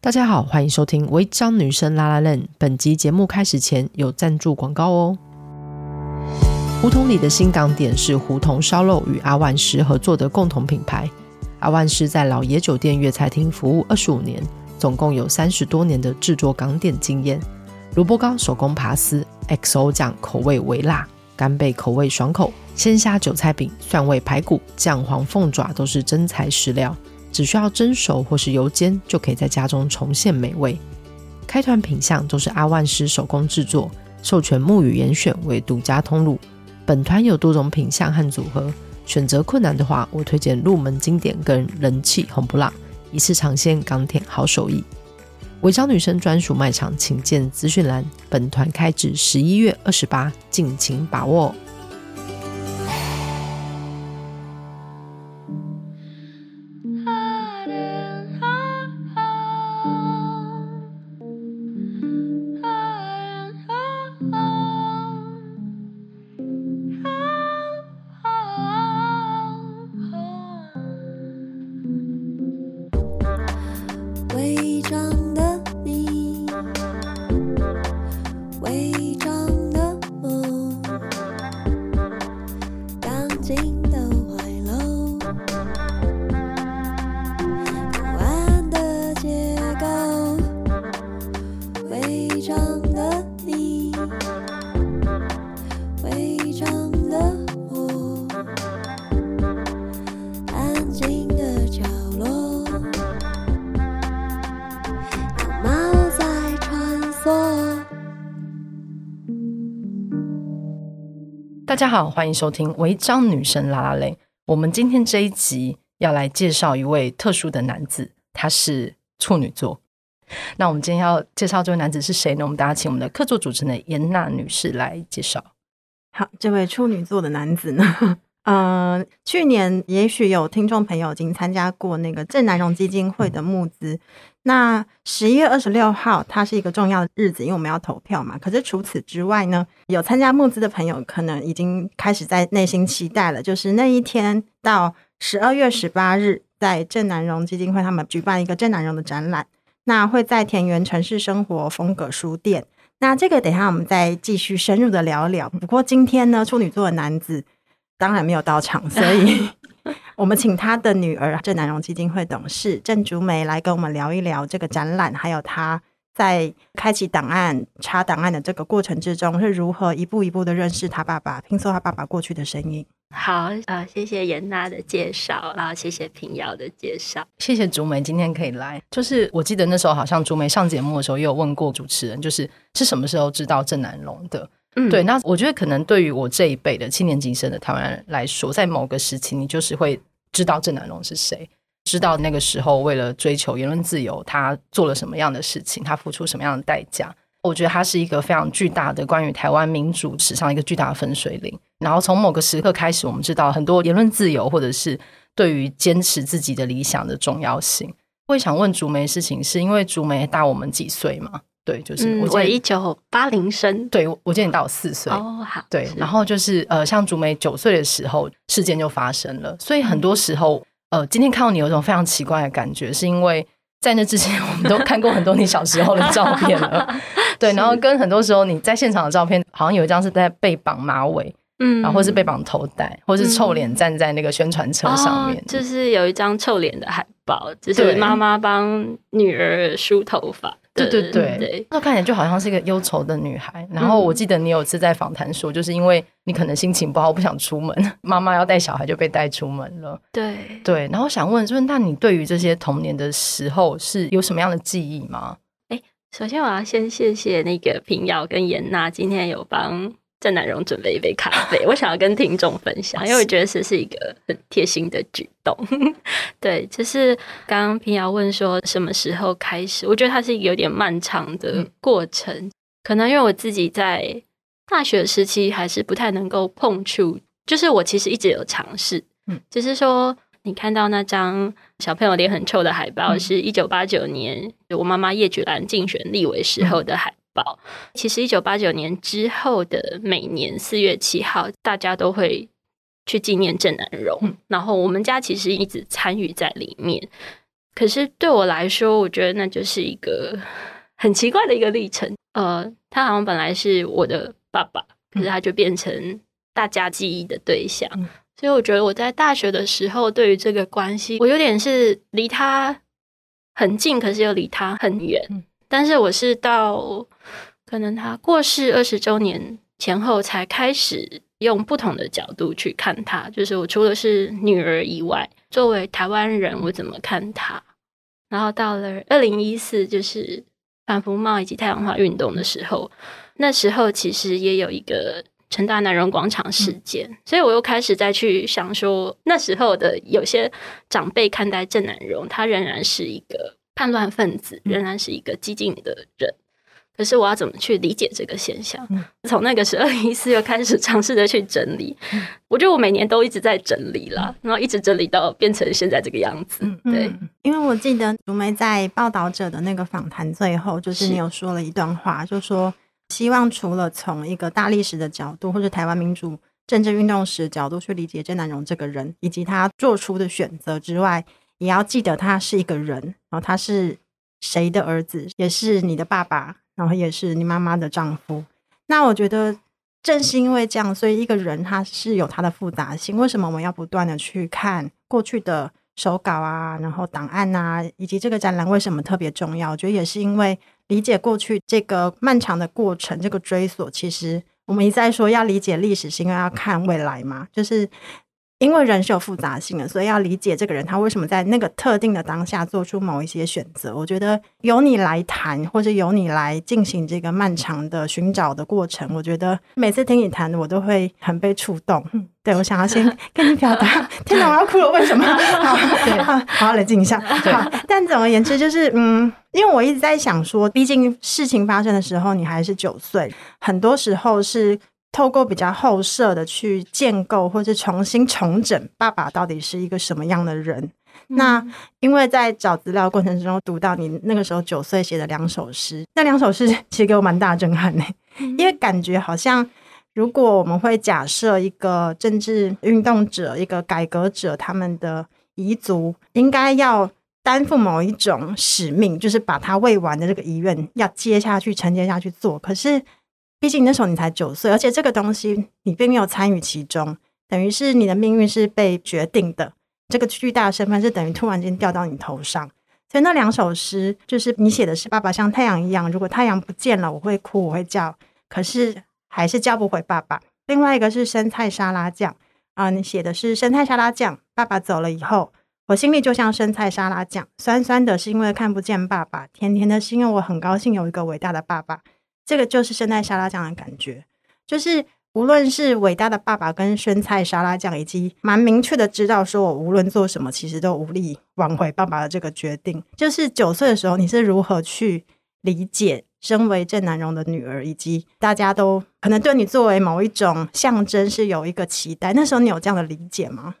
大家好，欢迎收听《违章女生拉拉链》。本集节目开始前有赞助广告哦。胡同里的新港点是胡同烧肉与阿万师合作的共同品牌。阿万师在老爷酒店粤菜厅服务二十五年，总共有三十多年的制作港点经验。萝卜糕、手工扒丝、XO 酱口味微辣，干贝口味爽口，鲜虾韭菜饼、蒜味排骨、酱黄凤爪都是真材实料。只需要蒸熟或是油煎，就可以在家中重现美味。开团品相都是阿万师手工制作，授权木语严选为独家通路。本团有多种品相和组合，选择困难的话，我推荐入门经典跟人气红不辣，一次尝鲜港点好手艺。违章女生专属卖场，请见资讯栏。本团开至十一月二十八，敬请把握。大大家好，欢迎收听《违章女神拉拉链》。我们今天这一集要来介绍一位特殊的男子，他是处女座。那我们今天要介绍这位男子是谁呢？我们大家请我们的客座主持人严娜女士来介绍。好，这位处女座的男子呢，呃，去年也许有听众朋友已经参加过那个郑南榕基金会的募资。那十一月二十六号，它是一个重要的日子，因为我们要投票嘛。可是除此之外呢，有参加募资的朋友可能已经开始在内心期待了，就是那一天到十二月十八日，在郑南榕基金会他们举办一个郑南榕的展览，那会在田园城市生活风格书店。那这个等一下我们再继续深入的聊聊。不过今天呢，处女座的男子当然没有到场，所以。我们请他的女儿郑南榕基金会董事郑竹梅来跟我们聊一聊这个展览，还有他在开启档案、查档案的这个过程之中是如何一步一步的认识他爸爸，拼凑他爸爸过去的身影。好，呃，谢谢颜娜的介绍，然后谢谢平遥的介绍，谢谢竹梅今天可以来。就是我记得那时候好像竹梅上节目的时候也有问过主持人，就是是什么时候知道郑南榕的？嗯，对。那我觉得可能对于我这一辈的七年级生的台湾人来说，在某个时期你就是会。知道郑南榕是谁，知道那个时候为了追求言论自由，他做了什么样的事情，他付出什么样的代价。我觉得他是一个非常巨大的关于台湾民主史上一个巨大的分水岭。然后从某个时刻开始，我们知道很多言论自由，或者是对于坚持自己的理想的重要性。我想问竹梅事情，是因为竹梅大我们几岁吗？对，就是我一九八零生，对，我记得你大我四岁。哦，好，对，然后就是呃，像竹梅九岁的时候，事件就发生了，所以很多时候，呃，今天看到你有一种非常奇怪的感觉，是因为在那之前，我们都 看过很多你小时候的照片了，对，然后跟很多时候你在现场的照片，好像有一张是在被绑马尾。嗯，然后或是被绑头带，或是臭脸站在那个宣传车上面，嗯哦，就是有一张臭脸的海报，就是妈妈帮女儿梳头发。对对对对，那看起来就好像是一个忧愁的女孩。然后我记得你有次在访谈说，就是因为你可能心情不好，不想出门，妈妈要带小孩就被带出门了。对对，然后想问，就是那你对于这些童年的时候是有什么样的记忆吗？哎，首先我要先谢谢那个平遥跟严娜今天有帮。郑南荣准备一杯咖啡，我想要跟听众分享，因为我觉得这是一个很贴心的举动。对，就是刚刚平遥问说什么时候开始，我觉得它是一个有点漫长的过程。嗯、可能因为我自己在大学时期还是不太能够碰触，就是我其实一直有尝试，嗯，只是说你看到那张小朋友脸很臭的海报，是一九八九年我妈妈叶菊兰竞选立委时候的海报。其实，一九八九年之后的每年四月七号，大家都会去纪念郑南榕。然后，我们家其实一直参与在里面。可是对我来说，我觉得那就是一个很奇怪的一个历程。呃，他好像本来是我的爸爸，可是他就变成大家记忆的对象。嗯、所以我觉得我在大学的时候，对于这个关系，我有点是离他很近，可是又离他很远。嗯、但是我是到可能他过世二十周年前后，才开始用不同的角度去看他。就是我除了是女儿以外，作为台湾人，我怎么看他？然后到了二零一四，就是。反服贸以及太阳花运动的时候，那时候其实也有一个成大南荣广场事件，嗯、所以我又开始再去想说，那时候的有些长辈看待郑南荣，他仍然是一个叛乱分子，仍然是一个激进的人。可是我要怎么去理解这个现象？嗯、从那个时候二零一四又开始尝试着去整理。嗯、我觉得我每年都一直在整理啦，然后一直整理到变成现在这个样子。嗯、对，因为我记得竹梅在报道者的那个访谈最后，就是你有说了一段话，就说希望除了从一个大历史的角度，或者台湾民主政治运动史角度去理解郑南榕这个人以及他做出的选择之外，也要记得他是一个人，然后他是谁的儿子，也是你的爸爸。然后也是你妈妈的丈夫，那我觉得正是因为这样，所以一个人他是有他的复杂性。为什么我们要不断的去看过去的手稿啊，然后档案啊，以及这个展览为什么特别重要？我觉得也是因为理解过去这个漫长的过程，这个追索，其实我们一再说要理解历史，是因为要看未来嘛，就是。因为人是有复杂性的，所以要理解这个人他为什么在那个特定的当下做出某一些选择。我觉得由你来谈，或者由你来进行这个漫长的寻找的过程，我觉得每次听你谈，我都会很被触动。对，我想要先 跟你表达，天哪，我要哭了，为什么？好，好，好，冷静一下。好，但总而言之，就是嗯，因为我一直在想说，毕竟事情发生的时候你还是九岁，很多时候是。透过比较后设的去建构，或者重新重整爸爸到底是一个什么样的人。嗯、那因为在找资料过程中读到你那个时候九岁写的两首诗，那两首诗 其实给我蛮大震撼的，嗯、因为感觉好像如果我们会假设一个政治运动者、一个改革者，他们的遗族应该要担负某一种使命，就是把他未完的这个遗愿要接下去、承接下去做，可是。毕竟那时候你才九岁，而且这个东西你并没有参与其中，等于是你的命运是被决定的。这个巨大的身份是等于突然间掉到你头上。所以那两首诗就是你写的是爸爸像太阳一样，如果太阳不见了，我会哭，我会叫，可是还是叫不回爸爸。另外一个是生菜沙拉酱啊，你写的是生菜沙拉酱，爸爸走了以后，我心里就像生菜沙拉酱，酸酸的是因为看不见爸爸，甜甜的是因为我很高兴有一个伟大的爸爸。这个就是生菜沙拉酱的感觉，就是无论是伟大的爸爸跟生菜沙拉酱，以及蛮明确的知道说我无论做什么，其实都无力挽回爸爸的这个决定。就是九岁的时候，你是如何去理解身为郑南榕的女儿，以及大家都可能对你作为某一种象征是有一个期待。那时候你有这样的理解吗？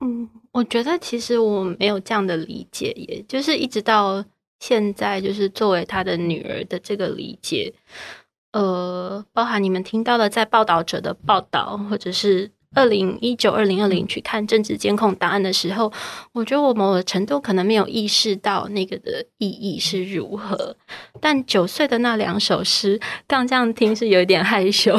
嗯，我觉得其实我没有这样的理解，也就是一直到。现在就是作为他的女儿的这个理解，呃，包含你们听到的在报道者的报道，或者是二零一九、二零二零去看政治监控档案的时候，我觉得我某个程度可能没有意识到那个的意义是如何。但九岁的那两首诗，刚这样听是有一点害羞，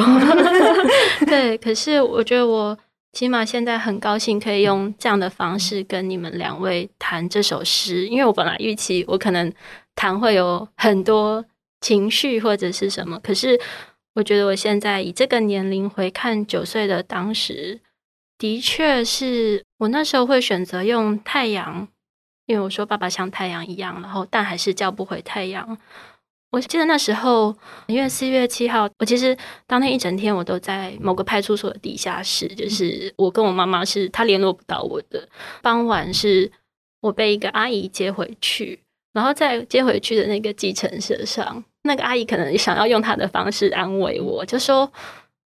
对。可是我觉得我。起码现在很高兴可以用这样的方式跟你们两位谈这首诗，因为我本来预期我可能谈会有很多情绪或者是什么，可是我觉得我现在以这个年龄回看九岁的当时，的确是我那时候会选择用太阳，因为我说爸爸像太阳一样，然后但还是叫不回太阳。我记得那时候，因为四月七号，我其实当天一整天我都在某个派出所的地下室，就是我跟我妈妈是她联络不到我的。傍晚是我被一个阿姨接回去，然后在接回去的那个计程车上，那个阿姨可能想要用她的方式安慰我，就说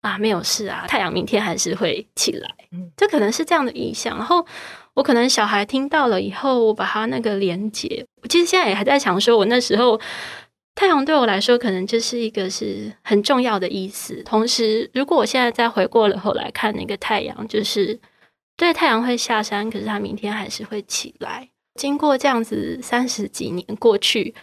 啊，没有事啊，太阳明天还是会起来。这可能是这样的意象。然后我可能小孩听到了以后，我把他那个连接，我其实现在也还在想，说我那时候。太阳对我来说，可能就是一个是很重要的意思。同时，如果我现在再回过了后来看那个太阳，就是对太阳会下山，可是它明天还是会起来。经过这样子三十几年过去，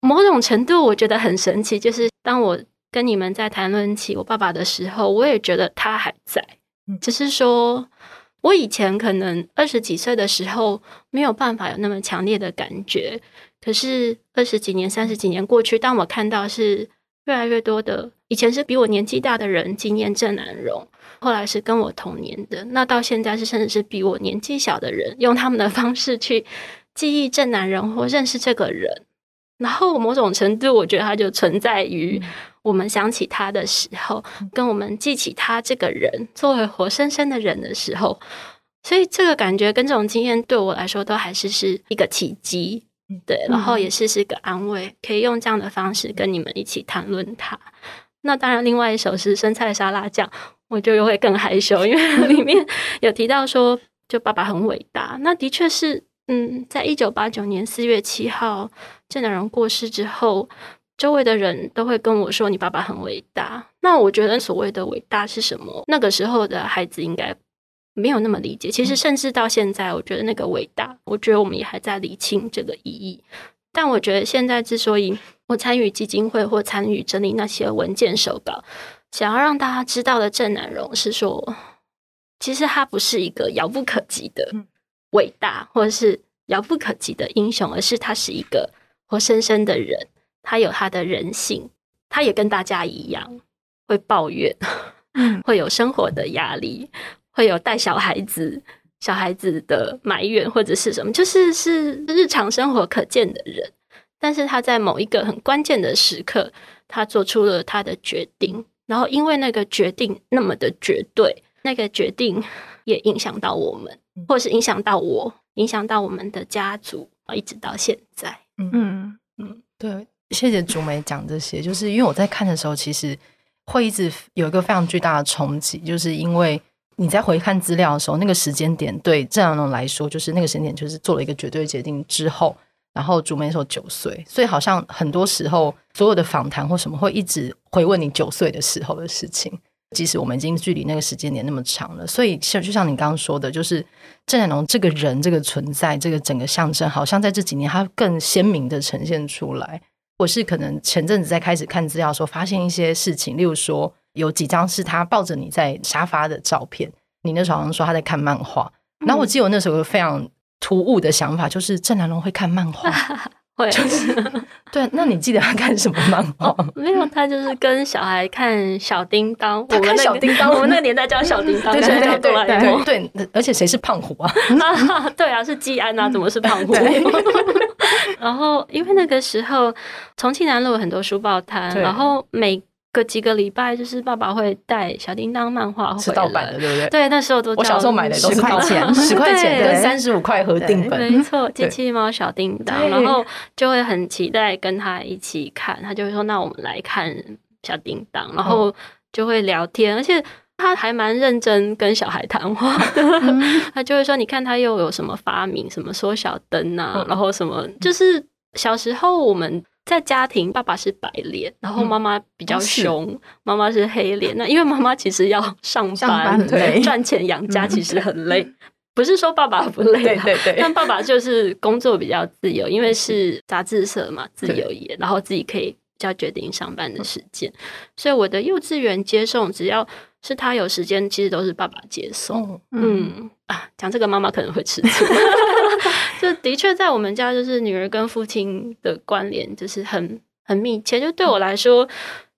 某种程度我觉得很神奇，就是当我跟你们在谈论起我爸爸的时候，我也觉得他还在，只是说我以前可能二十几岁的时候没有办法有那么强烈的感觉，可是二十几年、三十几年过去，当我看到是越来越多的以前是比我年纪大的人纪念郑南榕。后来是跟我同年的，那到现在是甚至是比我年纪小的人，用他们的方式去记忆郑南榕或认识这个人，然后某种程度，我觉得他就存在于我们想起他的时候，跟我们记起他这个人作为活生生的人的时候，所以这个感觉跟这种经验对我来说都还是是一个奇迹，对，然后也是是个安慰，可以用这样的方式跟你们一起谈论它。那当然，另外一首是生菜沙拉酱。我就又会更害羞，因为 里面有提到说，就爸爸很伟大。那的确是，嗯，在一九八九年四月七号郑南榕过世之后，周围的人都会跟我说：“你爸爸很伟大。”那我觉得所谓的伟大是什么？那个时候的孩子应该没有那么理解。其实，甚至到现在，我觉得那个伟大，我觉得我们也还在理清这个意义。但我觉得现在之所以我参与基金会或参与整理那些文件手稿。想要让大家知道的郑南榕是说，其实他不是一个遥不可及的伟大，或者是遥不可及的英雄，而是他是一个活生生的人，他有他的人性，他也跟大家一样会抱怨，会有生活的压力，会有带小孩子、小孩子的埋怨或者是什么，就是是日常生活可见的人，但是他在某一个很关键的时刻，他做出了他的决定。然后，因为那个决定那么的绝对，那个决定也影响到我们，或是影响到我，影响到我们的家族，一直到现在。嗯。嗯，对，谢谢竹梅讲这些，就是因为我在看的时候，其实会一直有一个非常巨大的冲击，就是因为你在回看资料的时候，那个时间点对郑南榕来说，就是那个时间点，就是做了一个绝对决定之后。然后竹梅说九岁，所以好像很多时候所有的访谈或什么会一直回问你九岁的时候的事情，即使我们已经距离那个时间点那么长了。所以像就像你刚刚说的，就是郑南榕这个人这个存在，这个整个象征，好像在这几年它更鲜明的呈现出来。我是可能前阵子在开始看资料的时候，发现一些事情，例如说有几张是他抱着你在沙发的照片，你那时候好像说他在看漫画，然后我记得我那时候有非常。突兀的想法就是郑南榕会看漫画，会就是对。那你记得他看什么漫画？哦，没有，他就是跟小孩看小叮当。他看小叮当，我们那个年代叫小叮当，对对对对对。对，而且谁是胖虎啊？对啊，是季安啊，怎么是胖虎？然后因为那个时候重庆南路有很多书报摊，然后每。隔几个礼拜，就是爸爸会带小叮当漫画回来，是盗版的，对不对？对，那时候都我小时候买的都是十块钱，十块钱跟三十五块合订本，没错，机器猫小叮当，然后就会很期待跟他一起看，他就会说：“那我们来看小叮当。”然后就会聊天，而且他还蛮认真跟小孩谈话的，他就会说：“你看他又有什么发明，什么缩小灯啊，然后什么，就是小时候我们。”在家庭，爸爸是白脸，然后妈妈比较凶，妈妈、嗯、是黑脸。那因为妈妈其实要上班，赚钱养家，其实很累。嗯、不是说爸爸不累，对对对，但爸爸就是工作比较自由，因为是杂志社嘛，自由业，然后自己可以比较决定上班的时间。所以我的幼稚园接送，只要是他有时间，其实都是爸爸接送。嗯，嗯啊，讲这个妈妈可能会吃醋。就的确在我们家，就是女儿跟父亲的关联就是很很密切。就对我来说，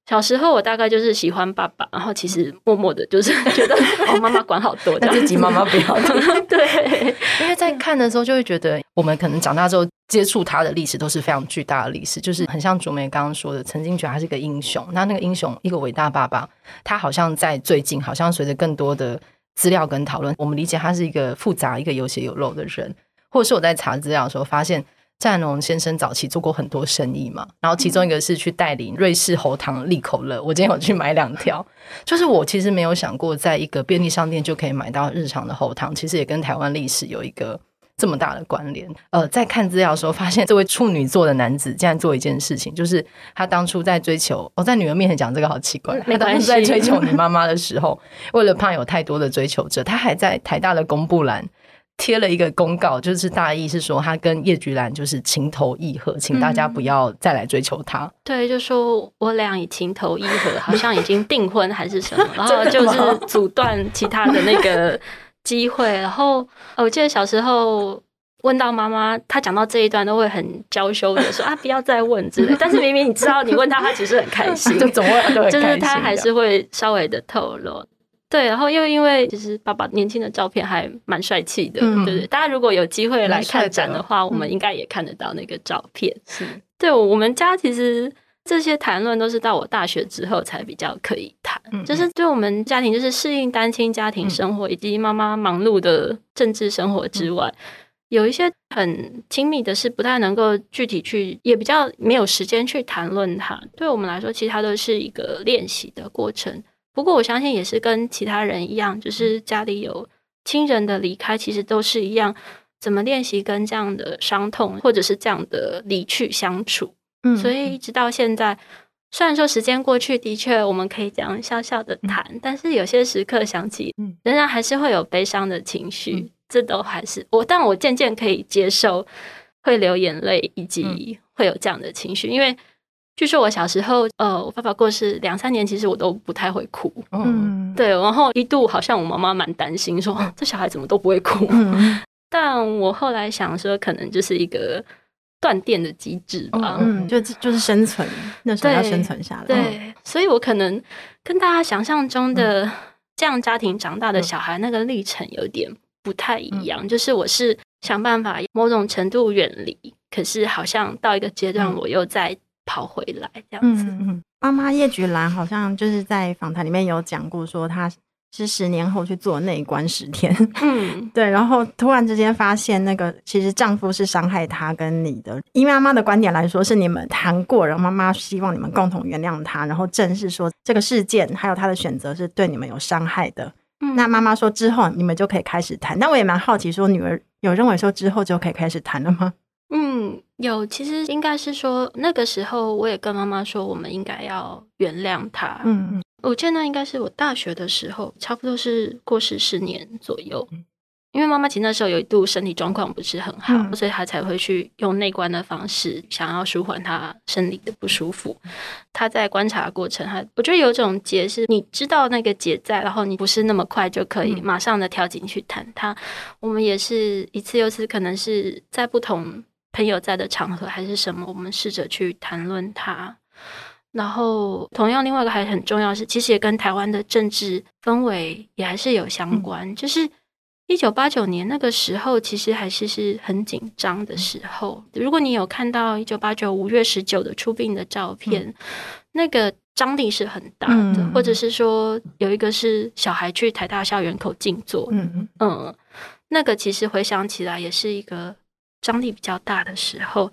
小时候我大概就是喜欢爸爸，然后其实默默的就是觉得哦，妈妈管好多，但自己妈妈不要。对，因为在看的时候就会觉得，我们可能长大之后接触他的历史都是非常巨大的历史，就是很像竹梅刚刚说的，曾经觉得他是个英雄。那那个英雄，一个伟大爸爸，他好像在最近，好像随着更多的资料跟讨论，我们理解他是一个复杂、一个有血有肉的人。或者是我在查资料的时候发现，战龙先生早期做过很多生意嘛，然后其中一个是去代理瑞士喉糖利口乐。我今天有去买两条，就是我其实没有想过，在一个便利商店就可以买到日常的喉糖，其实也跟台湾历史有一个这么大的关联。呃，在看资料的时候发现，这位处女座的男子竟然做一件事情，就是他当初在追求，我、哦、在女儿面前讲这个好奇怪，他当初在追求你妈妈的时候，为了怕有太多的追求者，他还在台大的公布栏。贴了一个公告，就是大意是说他跟叶菊兰就是情投意合，请大家不要再来追求他。嗯、对，就说我俩已情投意合，好像已经 订婚还是什么，然后就是阻断其他的那个 机会。然后我记得小时候问到妈妈，她讲到这一段都会很娇羞的说 啊，不要再问之类。但是明明你知道，你问他，他其实很开心，就总会就是他还是会稍微的透露。对，然后又因为就是爸爸年轻的照片还蛮帅气的，嗯、对对。大家如果有机会来看展的话，我们应该也看得到那个照片。对我们家其实这些谈论都是到我大学之后才比较可以谈，嗯、就是对我们家庭就是适应单亲家庭生活以及妈妈忙碌的政治生活之外，嗯、有一些很亲密的事不太能够具体去，也比较没有时间去谈论它。对我们来说，其实它都是一个练习的过程。不过我相信也是跟其他人一样，就是家里有亲人的离开，其实都是一样，怎么练习跟这样的伤痛或者是这样的离去相处。嗯，所以一直到现在，虽然说时间过去，的确我们可以这样笑笑的谈，嗯、但是有些时刻想起，仍然还是会有悲伤的情绪。嗯、这都还是我，但我渐渐可以接受会流眼泪以及会有这样的情绪，因为。据说我小时候，呃，我爸爸过世两三年，其实我都不太会哭。嗯，对，然后一度好像我妈妈蛮担心，说 这小孩怎么都不会哭。嗯，但我后来想说，可能就是一个断电的机制吧。嗯，就就是生存，那时候要生存下来。对，所以我可能跟大家想象中的这样家庭长大的小孩那个历程有点不太一样。就是我是想办法某种程度远离，可是好像到一个阶段，我又在。跑回来这样子。嗯，妈妈叶菊兰好像就是在访谈里面有讲过，说她是十年后去做内观十天。嗯，对，然后突然之间发现，那个其实丈夫是伤害她跟你的。以妈妈的观点来说，是你们谈过，然后妈妈希望你们共同原谅他，然后正视说这个事件还有他的选择是对你们有伤害的。嗯，那妈妈说之后你们就可以开始谈。但我也蛮好奇，说女儿有认为说之后就可以开始谈了吗？嗯，有，其实应该是说那个时候，我也跟妈妈说，我们应该要原谅他。嗯嗯，我记得那应该是我大学的时候，差不多是过世十年左右。因为妈妈其实那时候有一度身体状况不是很好，嗯、所以她才会去用内观的方式，想要舒缓她生理的不舒服。她在观察的过程，她我觉得有种结是，你知道那个结在，然后你不是那么快就可以马上的跳进去谈它。我们也是一次又一次，可能是在不同。朋友在的场合还是什么，我们试着去谈论它。然后，同样另外一个还很重要是，其实也跟台湾的政治氛围也还是有相关。嗯、就是一九八九年那个时候，其实还是是很紧张的时候。如果你有看到一九八九五月十九的出殡的照片，嗯、那个张力是很大的。嗯、或者是说，有一个是小孩去台大校园口静坐，嗯嗯，那个其实回想起来也是一个。张力比较大的时候，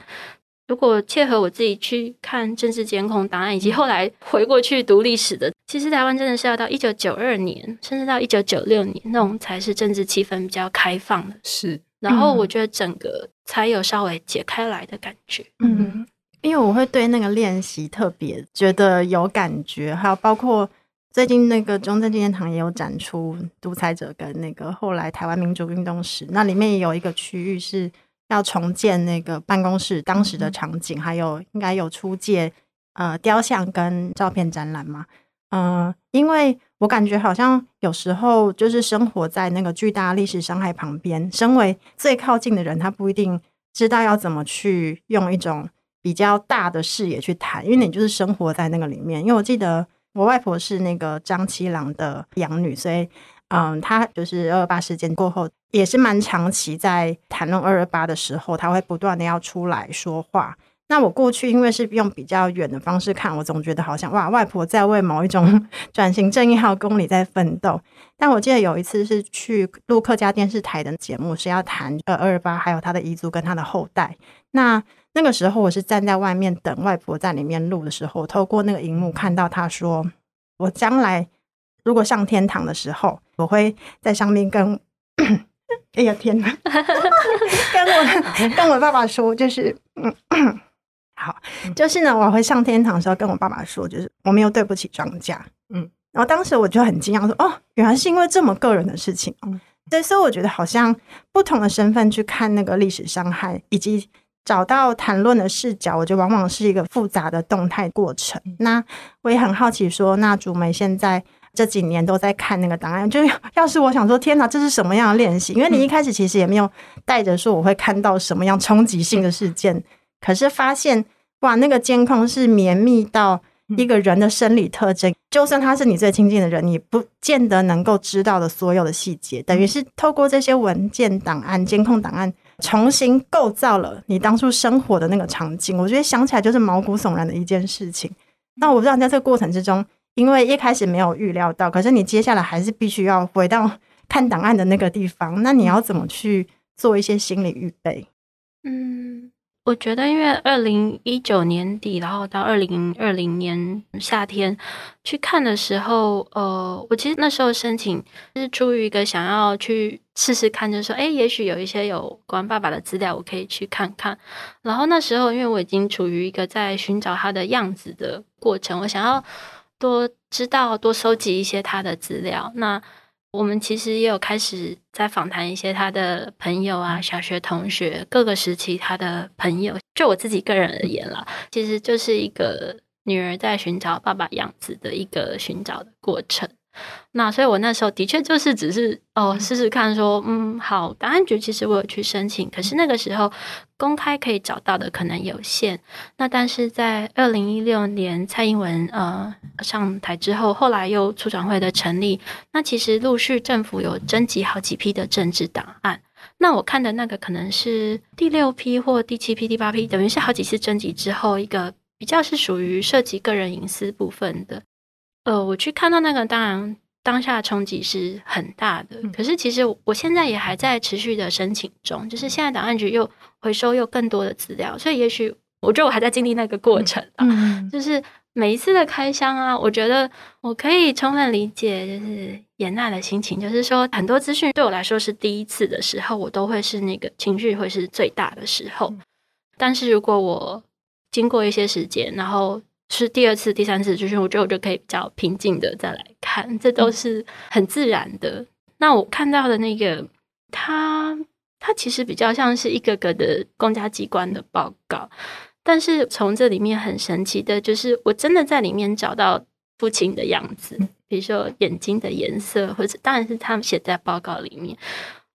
如果切合我自己去看政治监控档案，以及后来回过去读历史的，其实台湾真的是要到一九九二年，甚至到一九九六年那种才是政治气氛比较开放的。是，然后我觉得整个才有稍微解开来的感觉。嗯，因为我会对那个练习特别觉得有感觉，还有包括最近那个中正纪念堂也有展出独裁者跟那个后来台湾民主运动史，那里面也有一个区域是。要重建那个办公室当时的场景，还有应该有出借呃雕像跟照片展览嘛？嗯、呃，因为我感觉好像有时候就是生活在那个巨大历史伤害旁边，身为最靠近的人，他不一定知道要怎么去用一种比较大的视野去谈，因为你就是生活在那个里面。因为我记得我外婆是那个张七郎的养女，所以。嗯，他就是二二八事件过后，也是蛮长期在谈论二二八的时候，他会不断的要出来说话。那我过去因为是用比较远的方式看，我总觉得好像哇，外婆在为某一种 转型正义号公理在奋斗。但我记得有一次是去录客家电视台的节目，是要谈二二八，还有他的遗族跟他的后代。那那个时候我是站在外面等外婆在里面录的时候，透过那个荧幕看到他说：“我将来。”如果上天堂的时候，我会在上面跟，哎呀天哪，跟我跟我爸爸说，就是，嗯，好，就是呢，我会上天堂的时候跟我爸爸说，就是我没有对不起庄家，嗯，然后当时我就很惊讶，说，哦，原来是因为这么个人的事情，嗯，对，所以我觉得好像不同的身份去看那个历史伤害，以及找到谈论的视角，我觉得往往是一个复杂的动态过程。那我也很好奇说，那竹梅现在这几年都在看那个档案，就 要是我想说，天哪，这是什么样的练习？因为你一开始其实也没有带着说我会看到什么样冲击性的事件，可是发现哇，那个监控是绵密到。一个人的生理特征，就算他是你最亲近的人，你不见得能够知道的所有的细节，等于是透过这些文件档案、监控档案，重新构造了你当初生活的那个场景。我觉得想起来就是毛骨悚然的一件事情。那我不知道在这个过程之中，因为一开始没有预料到，可是你接下来还是必须要回到 看档案的那个地方，那你要怎么去做一些心理预备？嗯。我觉得，因为二零一九年底，然后到二零二零年夏天去看的时候，呃，我其实那时候申请是出于一个想要去试试看，就是说，哎，也许有一些有关爸爸的资料，我可以去看看。然后那时候，因为我已经处于一个在寻找他的样子的过程，我想要多知道、多收集一些他的资料。那我们其实也有开始在访谈一些他的朋友啊，小学同学，各个时期他的朋友。就我自己个人而言啦，其实就是一个女儿在寻找爸爸样子的一个寻找的过程。那所以，我那时候的确就是只是哦，试试看说，嗯，好，档案局其实我有去申请，可是那个时候公开可以找到的可能有限。那但是在二零一六年蔡英文呃上台之后，后来又促转会的成立，那其实陆续政府有征集好几批的政治档案。那我看的那个可能是第六批或第七批、第八批，等于是好几次征集之后，一个比较是属于涉及个人隐私部分的。呃，我去看到那个，当然当下冲击是很大的。可是其实我现在也还在持续的申请中，就是现在档案局又回收又更多的资料，所以也许我觉得我还在经历那个过程啊。嗯，就是每一次的开箱啊，我觉得我可以充分理解，就是颜娜的心情，就是说很多资讯对我来说是第一次的时候，我都会是那个情绪会是最大的时候。但是如果我经过一些时间，然后是第二次、第三次，就是我觉得我就可以比较平静的再来看，这都是很自然的。那我看到的那个，它它其实比较像是一个个的公家机关的报告，但是从这里面很神奇的，就是我真的在里面找到父亲的样子，比如说眼睛的颜色，或者当然是他们写在报告里面，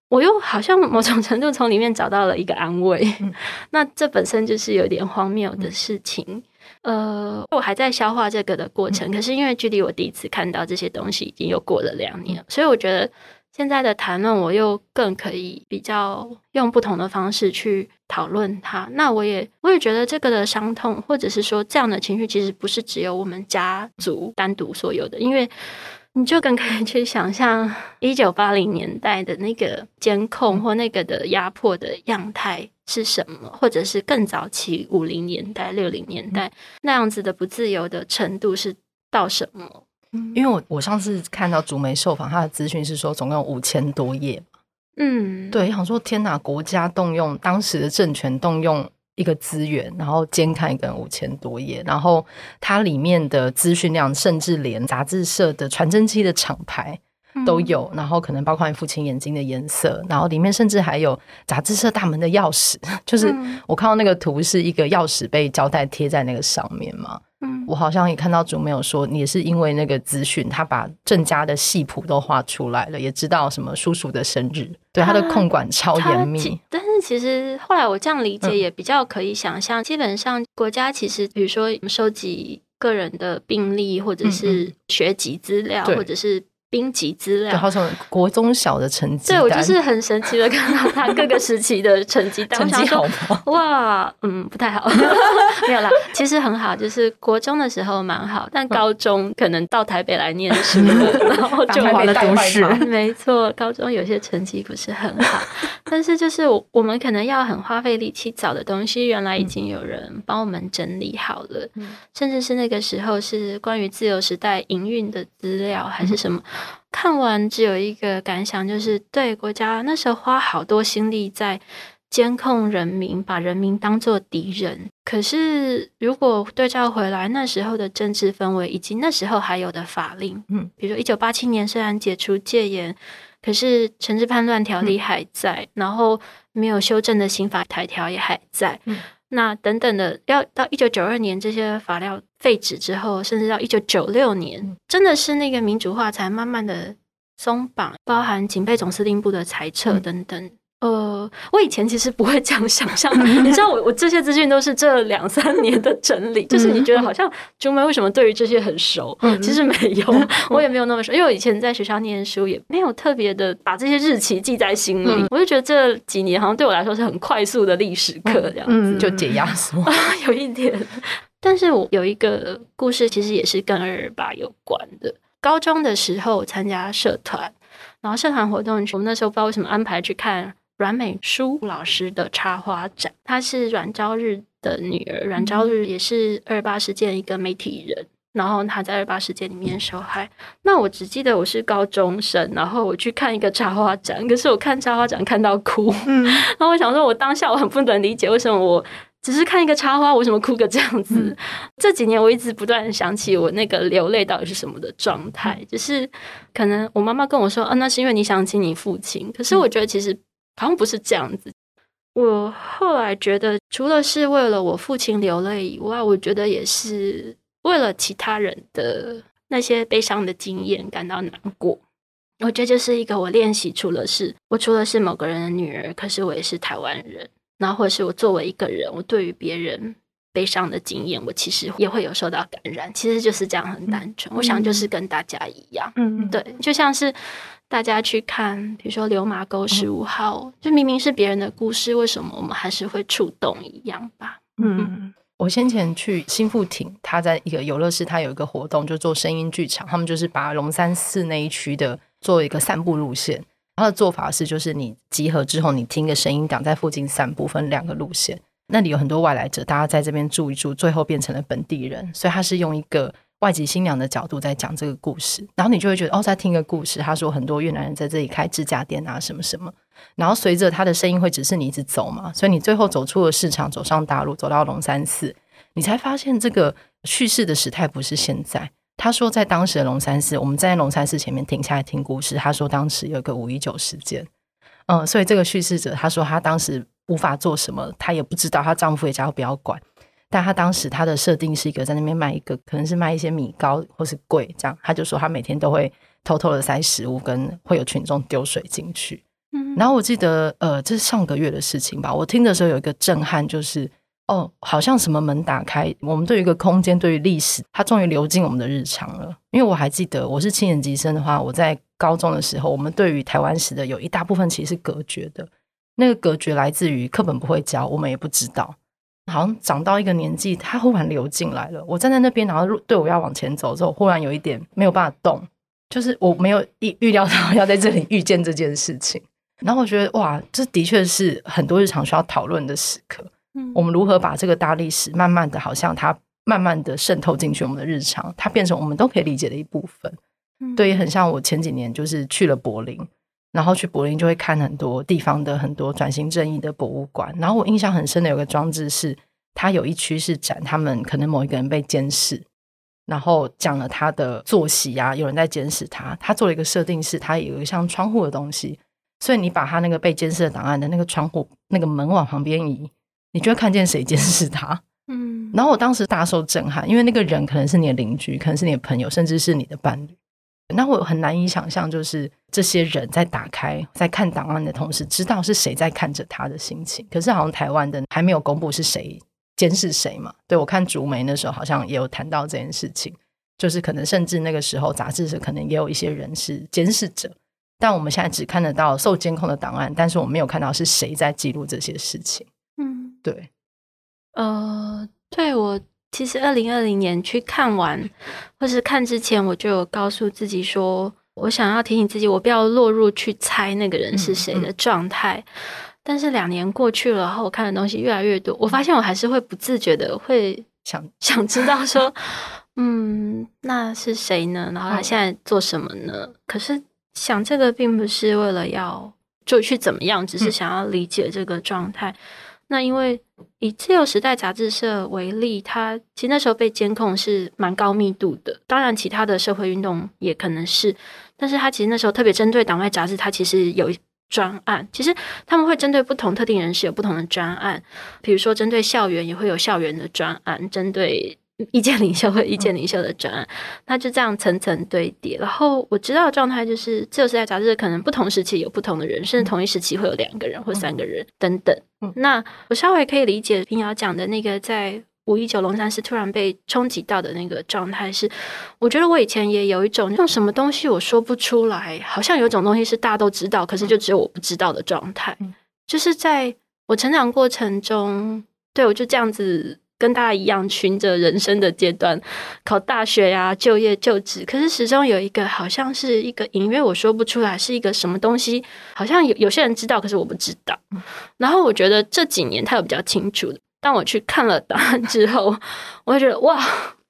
我又好像某种程度从里面找到了一个安慰。那这本身就是有点荒谬的事情。呃，我还在消化这个的过程，可是因为距离我第一次看到这些东西已经又过了两年，所以我觉得现在的谈论我又更可以比较用不同的方式去讨论它。那我也我也觉得这个的伤痛，或者是说这样的情绪，其实不是只有我们家族单独所有的，因为。你就更可以去想象一九八零年代的那个监控或那个的压迫的样态是什么，或者是更早期五零年代、六零年代那样子的不自由的程度是到什么？因为我我上次看到竹梅受访，他的资讯是说总共有五千多页。嗯，对，想说天哪，国家动用当时的政权动用。一个资源，然后监看一个人五千多页，然后它里面的资讯量，甚至连杂志社的传真机的厂牌都有，嗯、然后可能包括你父亲眼睛的颜色，然后里面甚至还有杂志社大门的钥匙，就是我看到那个图是一个钥匙被胶带贴在那个上面嘛。嗯，我好像也看到主没有说，你也是因为那个资讯，他把郑家的戏谱都画出来了，也知道什么叔叔的生日，对他的控管超严密。但是其实后来我这样理解，也比较可以想象，嗯、基本上国家其实，比如说收集个人的病历，或者是学籍资料，嗯嗯或者是。兵籍资料，好像国中小的成绩。对，我就是很神奇的看到他各个时期的成绩单。成绩好吗？哇，嗯，不太好。没有啦，其实很好，就是国中的时候蛮好，但高中可能到台北来念书，然后就完了都是。没错，高中有些成绩不是很好，但是就是我我们可能要很花费力气找的东西，原来已经有人帮我们整理好了，嗯、甚至是那个时候是关于自由时代营运的资料还是什么。看完只有一个感想，就是对国家那时候花好多心力在监控人民，把人民当做敌人。可是如果对照回来，那时候的政治氛围以及那时候还有的法令，嗯，比如说一九八七年虽然解除戒严，可是惩治叛乱条例还在，嗯、然后没有修正的刑法台条也还在。嗯、那等等的，要到一九九二年这些法料废止之后，甚至到一九九六年，嗯、真的是那个民主化才慢慢的松绑，包含警备总司令部的裁撤等等。嗯呃，我以前其实不会这样想象的。你知道我，我我这些资讯都是这两三年的整理，就是你觉得好像竹梅为什么对于这些很熟？其实没有，我也没有那么熟，因为我以前在学校念书，也没有特别的把这些日期记在心里。我就觉得这几年好像对我来说是很快速的历史课，这样子就解压缩，有一点。但是我有一个故事，其实也是跟二二八有关的。高中的时候参加社团，然后社团活动，我们那时候不知道为什么安排去看。阮美淑老师的插花展，她是阮朝日的女儿。阮朝日也是二二八事件一个媒体人，然后她在二二八事件里面受害。那我只记得我是高中生，然后我去看一个插花展，可是我看插花展看到哭。嗯，然后我想说，我当下我很不能理解，为什么我只是看一个插花，为什么哭个这样子？嗯、这几年我一直不断想起我那个流泪到底是什么的状态，就是可能我妈妈跟我说，啊，那是因为你想起你父亲。可是我觉得其实。好像不是这样子。我后来觉得，除了是为了我父亲流泪以外，我觉得也是为了其他人的那些悲伤的经验感到难过。我觉得这是一个我练习，除了是我除了是某个人的女儿，可是我也是台湾人。然后或者是我作为一个人，我对于别人悲伤的经验，我其实也会有受到感染。其实就是这样，很单纯。我想就是跟大家一样，嗯，对，就像是。大家去看，比如说《流马沟十五号》，嗯，就明明是别人的故事，为什么我们还是会触动一样吧？嗯，我先前去新富町，他在一个游乐室，他有一个活动，就做声音剧场。他们就是把龙山寺那一区的做一个散步路线。他的做法是，就是你集合之后，你听个声音档，在附近散步，分两个路线。那里有很多外来者，大家在这边住一住，最后变成了本地人。所以他是用一个。外籍新娘的角度在讲这个故事，然后你就会觉得哦，在听个故事。他说很多越南人在这里开指甲店啊，什么什么。然后随着他的声音会指示你一直走嘛，所以你最后走出了市场，走上大路，走到龙山寺，你才发现这个叙事的时态不是现在。他说在当时的龙山寺，我们站在龙山寺前面停下来听故事。他说当时有个五一九事件，嗯，所以这个叙事者他说他当时无法做什么，他也不知道，她丈夫也叫不要管。但他当时他的设定是一个在那边卖一个，可能是卖一些米糕或是粿这样。他就说他每天都会偷偷的塞食物，跟会有群众丢水进去。嗯，然后我记得呃，这是上个月的事情吧。我听的时候有一个震撼，就是哦，好像什么门打开，我们对于一个空间，对于历史，它终于流进我们的日常了。因为我还记得我是七年级生的话，我在高中的时候，我们对于台湾史的有一大部分其实是隔绝的，那个隔绝来自于课本不会教，我们也不知道。好像长到一个年纪，它忽然流进来了。我站在那边，然后对我要往前走之后，忽然有一点没有办法动，就是我没有预预料到要在这里遇见这件事情。然后我觉得，哇，这的确是很多日常需要讨论的时刻。嗯，我们如何把这个大历史，慢慢的，好像它慢慢的渗透进去我们的日常，它变成我们都可以理解的一部分。嗯，对，很像我前几年就是去了柏林。然后去柏林就会看很多地方的很多转型正义的博物馆。然后我印象很深的有个装置是，它有一区是展他们可能某一个人被监视，然后讲了他的作息啊，有人在监视他。他做了一个设定是，他有一个像窗户的东西，所以你把他那个被监视的档案的那个窗户那个门往旁边移，你就会看见谁监视他。嗯，然后我当时大受震撼，因为那个人可能是你的邻居，可能是你的朋友，甚至是你的伴侣。那我很难以想象，就是这些人在打开、在看档案的同时，知道是谁在看着他的心情。可是好像台湾的还没有公布是谁监视谁嘛？对，我看竹梅那时候好像也有谈到这件事情，就是可能甚至那个时候杂志社可能也有一些人是监视者，但我们现在只看得到受监控的档案，但是我们没有看到是谁在记录这些事情。嗯，对，呃，对我。其实，二零二零年去看完，或是看之前，我就有告诉自己说，我想要提醒自己，我不要落入去猜那个人是谁的状态。嗯嗯、但是两年过去了，然后我看的东西越来越多，我发现我还是会不自觉的会想 想知道说，嗯，那是谁呢？然后他现在做什么呢？嗯、可是想这个并不是为了要就去怎么样，只是想要理解这个状态。那因为以自由时代杂志社为例，它其实那时候被监控是蛮高密度的。当然，其他的社会运动也可能是，但是它其实那时候特别针对党外杂志，它其实有专案。其实他们会针对不同特定人士有不同的专案，比如说针对校园也会有校园的专案，针对。意见领袖和意见领袖的专案，那就这样层层堆叠。然后我知道的状态就是，自由时代杂志可能不同时期有不同的人，甚至同一时期会有两个人或三个人等等。那我稍微可以理解平遥讲的那个，在五一九龙山寺突然被冲击到的那个状态是，我觉得我以前也有一种用什么东西我说不出来，好像有一种东西是大家都知道，可是就只有我不知道的状态。就是在我成长过程中，对我就这样子。跟大家一样，循着人生的阶段，考大学呀、啊、就业、就职。可是始终有一个，好像是一个隐约，我说不出来是一个什么东西。好像有有些人知道，可是我不知道。然后我觉得这几年他有比较清楚的。当我去看了答案之后，我会觉得哇，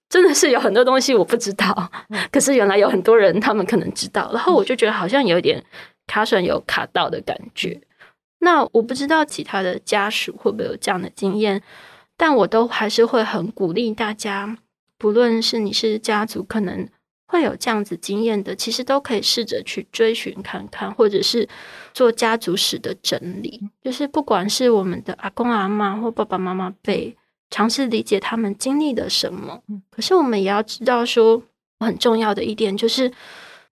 真的是有很多东西我不知道。可是原来有很多人他们可能知道。然后我就觉得好像有点卡损有卡到的感觉。那我不知道其他的家属会不会有这样的经验。但我都还是会很鼓励大家，不论是你是家族可能会有这样子经验的，其实都可以试着去追寻看看，或者是做家族史的整理。就是不管是我们的阿公阿妈或爸爸妈妈辈，尝试理解他们经历了什么。可是我们也要知道说，很重要的一点就是。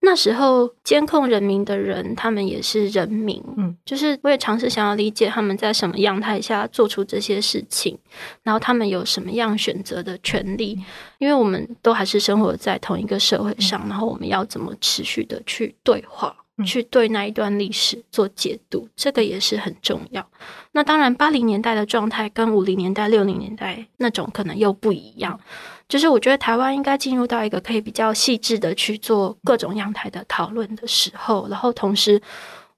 那时候监控人民的人，他们也是人民，嗯，就是我也尝试想要理解他们在什么样态下做出这些事情，然后他们有什么样选择的权利，因为我们都还是生活在同一个社会上，然后我们要怎么持续的去对话，去对那一段历史做解读，这个也是很重要。那当然，八零年代的状态跟五零年代、六零年代那种可能又不一样。就是我觉得台湾应该进入到一个可以比较细致的去做各种样态的讨论的时候，然后同时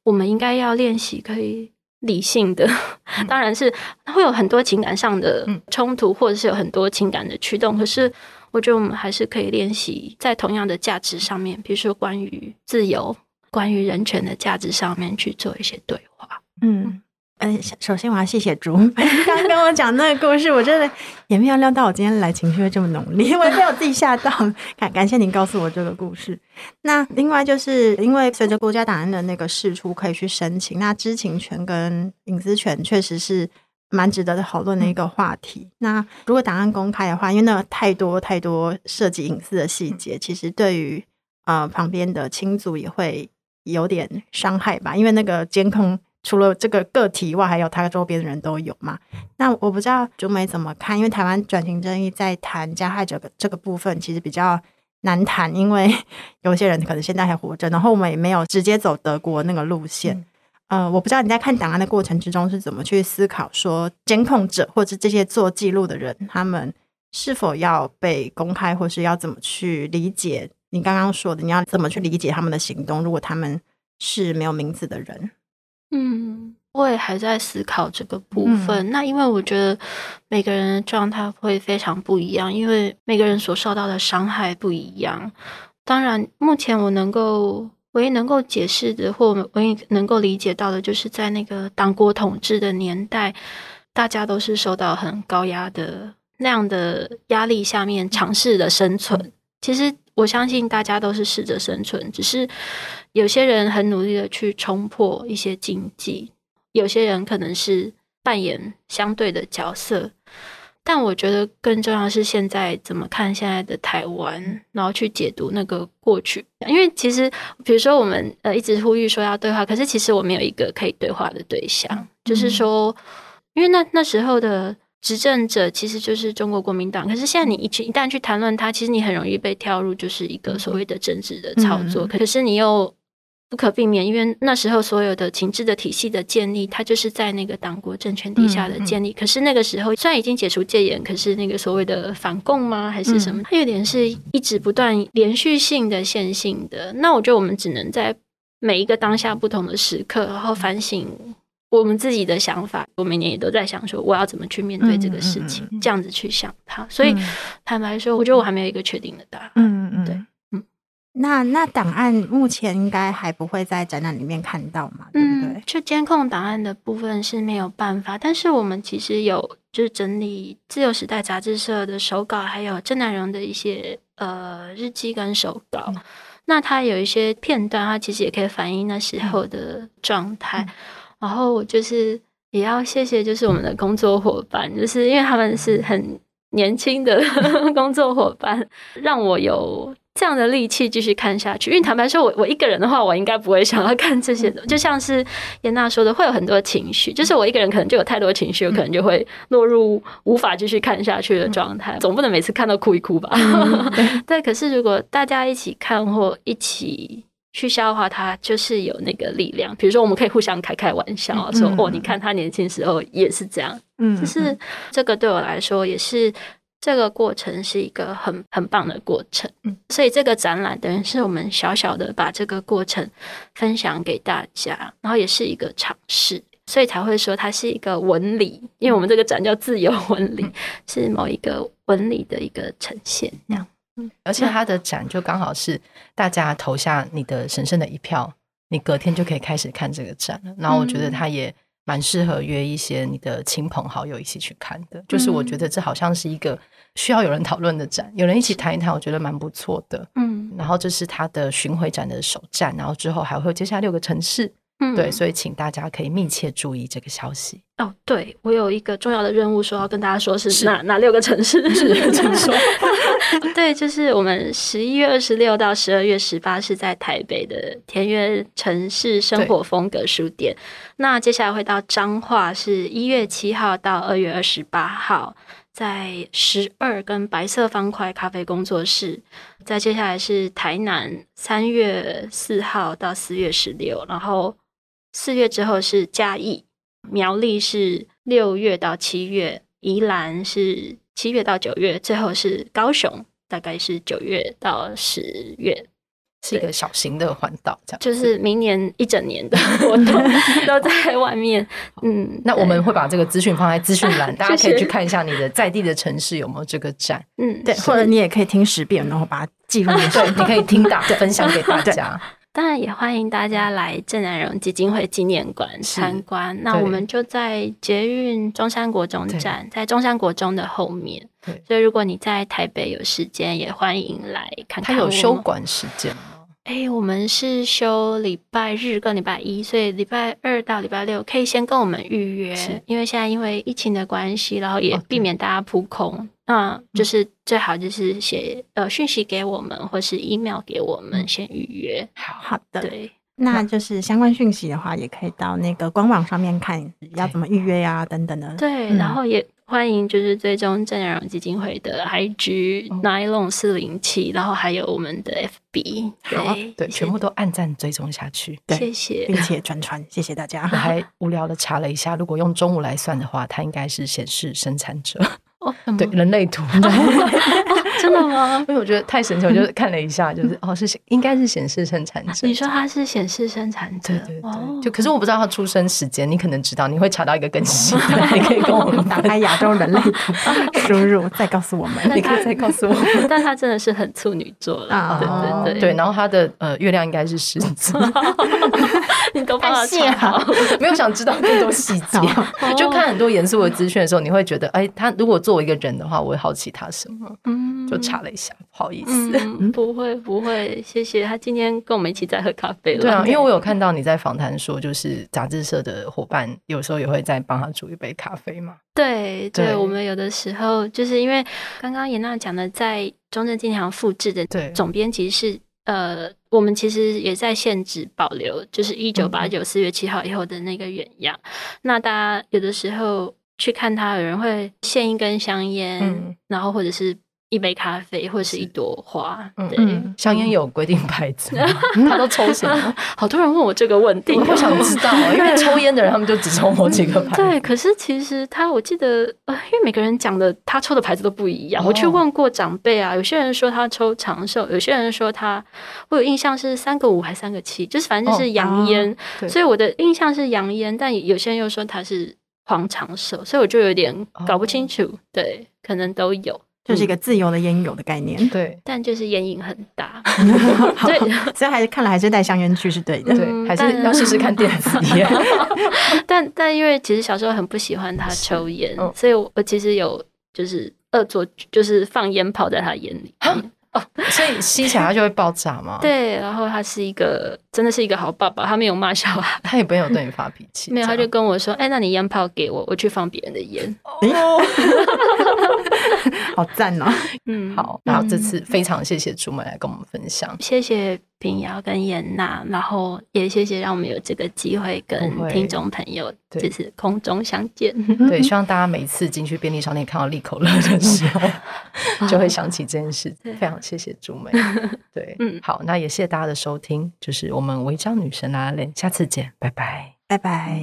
我们应该要练习可以理性的，当然是会有很多情感上的冲突，或者是有很多情感的驱动。可是我觉得我们还是可以练习在同样的价值上面，比如说关于自由、关于人权的价值上面去做一些对话。嗯。嗯，首先我要谢谢竹梅刚跟我讲那个故事，我真的也没有料到我今天来情绪会这么浓烈，我也被我自己吓到。感感谢您告诉我这个故事。那另外就是因为随着国家档案的那个释出，可以去申请，那知情权跟隐私权确实是蛮值得讨论的一个话题。那如果档案公开的话，因为那太多太多涉及隐私的细节，其实对于呃旁边的亲族也会有点伤害吧，因为那个监控。除了这个个体以外，还有他周边的人都有嘛？那我不知道竹美怎么看，因为台湾转型正义在谈加害者的这个部分，其实比较难谈，因为有些人可能现在还活着，然后我们也没有直接走德国那个路线。嗯、呃，我不知道你在看档案的过程之中是怎么去思考，说监控者或者这些做记录的人，他们是否要被公开，或是要怎么去理解你刚刚说的？你要怎么去理解他们的行动？如果他们是没有名字的人？嗯，我也还在思考这个部分。嗯、那因为我觉得每个人的状态会非常不一样，因为每个人所受到的伤害不一样。当然，目前我能够唯一能够解释的，或唯一能够理解到的，就是在那个党国统治的年代，大家都是受到很高压的那样的压力下面尝试的生存。其实我相信大家都是适者生存，只是。有些人很努力的去冲破一些禁忌，有些人可能是扮演相对的角色，但我觉得更重要的是现在怎么看现在的台湾，然后去解读那个过去。因为其实，比如说我们呃一直呼吁说要对话，可是其实我们有一个可以对话的对象，就是说，因为那那时候的。执政者其实就是中国国民党，可是现在你一去一旦去谈论它，其实你很容易被跳入就是一个所谓的政治的操作。嗯、可是你又不可避免，因为那时候所有的情治的体系的建立，它就是在那个党国政权底下的建立。嗯、可是那个时候虽然已经解除戒严，可是那个所谓的反共吗？还是什么？它有点是一直不断连续性的线性的。那我觉得我们只能在每一个当下不同的时刻，然后反省。我们自己的想法，我每年也都在想说，我要怎么去面对这个事情，嗯、这样子去想它。所以、嗯、坦白说，我觉得我还没有一个确定的答案。嗯嗯，对，嗯。那那档案目前应该还不会在展览里面看到嘛？对不对？嗯，就监控档案的部分是没有办法，但是我们其实有就是整理自由时代杂志社的手稿，还有郑南榕的一些呃日记跟手稿。嗯、那它有一些片段，它其实也可以反映那时候的状态。嗯、然后我就是也要谢谢，就是我们的工作伙伴，就是因为他们是很年轻的 工作伙伴，让我有。这样的力气继续看下去，因为坦白说，我我一个人的话，我应该不会想要看这些的。就像是颜讷说的，会有很多情绪，就是我一个人可能就有太多情绪，我可能就会落入无法继续看下去的状态。总不能每次看到哭一哭吧？对。可是如果大家一起看或一起去消化它，就是有那个力量。比如说，我们可以互相开开玩笑，说哦，你看他年轻时候也是这样。嗯，就是这个对我来说也是。这个过程是一个很很棒的过程，嗯，所以这个展览等于是我们小小的把这个过程分享给大家，然后也是一个尝试，所以才会说它是一个纹理，因为我们这个展叫自由纹理，是某一个纹理的一个呈现，这样，嗯，而且它的展就刚好是大家投下你的神圣的一票，你隔天就可以开始看这个展了，然后我觉得它也。蛮适合约一些你的亲朋好友一起去看的，就是我觉得这好像是一个需要有人讨论的展，有人一起谈一谈，我觉得蛮不错的。嗯，然后这是他的巡回展的首站，然后之后还会有接下来六个城市。嗯，对，所以请大家可以密切注意这个消息。哦，对，我有一个重要的任务，说要跟大家说是哪是哪六个城市？是请说。对，就是我们十一月二十六到十二月十八是在台北的田园城市生活风格书店。那接下来会到彰化，是一月七号到二月二十八号，在十二跟白色方块咖啡工作室。再接下来是台南，三月四号到四月十六，然后。四月之后是嘉义，苗栗是六月到七月，宜兰是七月到九月，最后是高雄，大概是九月到十月，是一个小型的环岛，这样就是明年一整年的 活动都在外面。嗯，那我们会把这个资讯放在资讯栏，大家可以去看一下你的在地的城市有没有这个站。嗯，对，或者你也可以听十遍，然后把它记录进去。对，你可以听打分享给大家。当然也欢迎大家来郑南荣基金会纪念馆参观。那我们就在捷运中山国中站，在中山国中的后面。所以如果你在台北有时间，也欢迎来看看。它有休馆时间吗？哎、欸，我们是休礼拜日跟礼拜一，所以礼拜二到礼拜六可以先跟我们预约，因为现在因为疫情的关系，然后也避免大家扑空，那、哦、就是最好就是写呃讯息给我们，或是 email 给我们先预约。好好的，对，那就是相关讯息的话，也可以到那个官网上面看要怎么预约呀、啊，等等的。对，然后也。欢迎，就是追踪郑南榕基金会的 IG Nylon 四零七，然后还有我们的 FB，对啊对，全部都按赞追踪下去，对。谢谢，并且转传，谢谢大家。我 还 无聊的查了一下，如果用中午来算的话，它应该是显示生产者。哦，对，人类图，真的吗？因为我觉得太神奇，我就看了一下，就是哦，是应该是显示生产者。你说他是显示生产者，对对对，就可是我不知道他出生时间，你可能知道，你会查到一个更新的，你可以跟我们打开亚洲人类图输入，再告诉我们，你可以再告诉我们。但他真的是很处女座了，对对对。对，然后他的呃月亮应该是狮子，你都太细好，没有想知道更多细节，就看很多严肃的资讯的时候，你会觉得，哎，他如果作为一个人的话，我会好奇他什么，嗯，就查了一下，不好意思，嗯、不会不会，谢谢他今天跟我们一起在喝咖啡了。对啊，因为我有看到你在访谈说，就是杂志社的伙伴有时候也会在帮他煮一杯咖啡嘛。对对，对我们有的时候就是因为刚刚严娜讲的，在中正纪念堂复制的总编辑是呃，我们其实也在限制保留，就是一九八九四月七号以后的那个原样。嗯、那大家有的时候。去看他，有人会献一根香烟，嗯、然后或者是一杯咖啡，或者是一朵花。对，嗯、香烟有规定牌子，他都抽什么？好多人问我这个问题，我不想知道，因为抽烟的人他们就只抽某几个牌子。对，可是其实他，我记得，呃，因为每个人讲的他抽的牌子都不一样。哦、我去问过长辈啊，有些人说他抽长寿，有些人说他，我有印象是三个五还是三个七，就是反正就是洋烟。哦啊、所以我的印象是洋烟，但有些人又说他是。黄长寿，所以我就有点搞不清楚，哦、对，可能都有。就是一个自由的烟友的概念。对，但就是烟瘾很大。对，所以还是看来还是带香烟去是对的。对，还是要试试看电子烟。但但因为其实小时候很不喜欢他抽烟，所以我我其实有就是恶作剧，就是放烟泡在他眼里。所以吸起来它就会爆炸吗？对，然后他是一个真的是一个好爸爸，他没有骂小孩，他也没有对你发脾气，没有，他就跟我说：“哎，那你烟泡给我，我去放别人的烟。”哦，好赞哦！嗯，好，然后这次非常谢谢朱梅来跟我们分享，谢谢。平遥跟颜讷，然后也谢谢让我们有这个机会跟听众朋友就是空中相见。对，希望大家每次进去便利商店看到利口乐的时候，就会想起这件事。非常谢谢朱梅。对，嗯，好，那也谢谢大家的收听，就是我们违章女神拉拉链，下次见，拜拜，拜拜。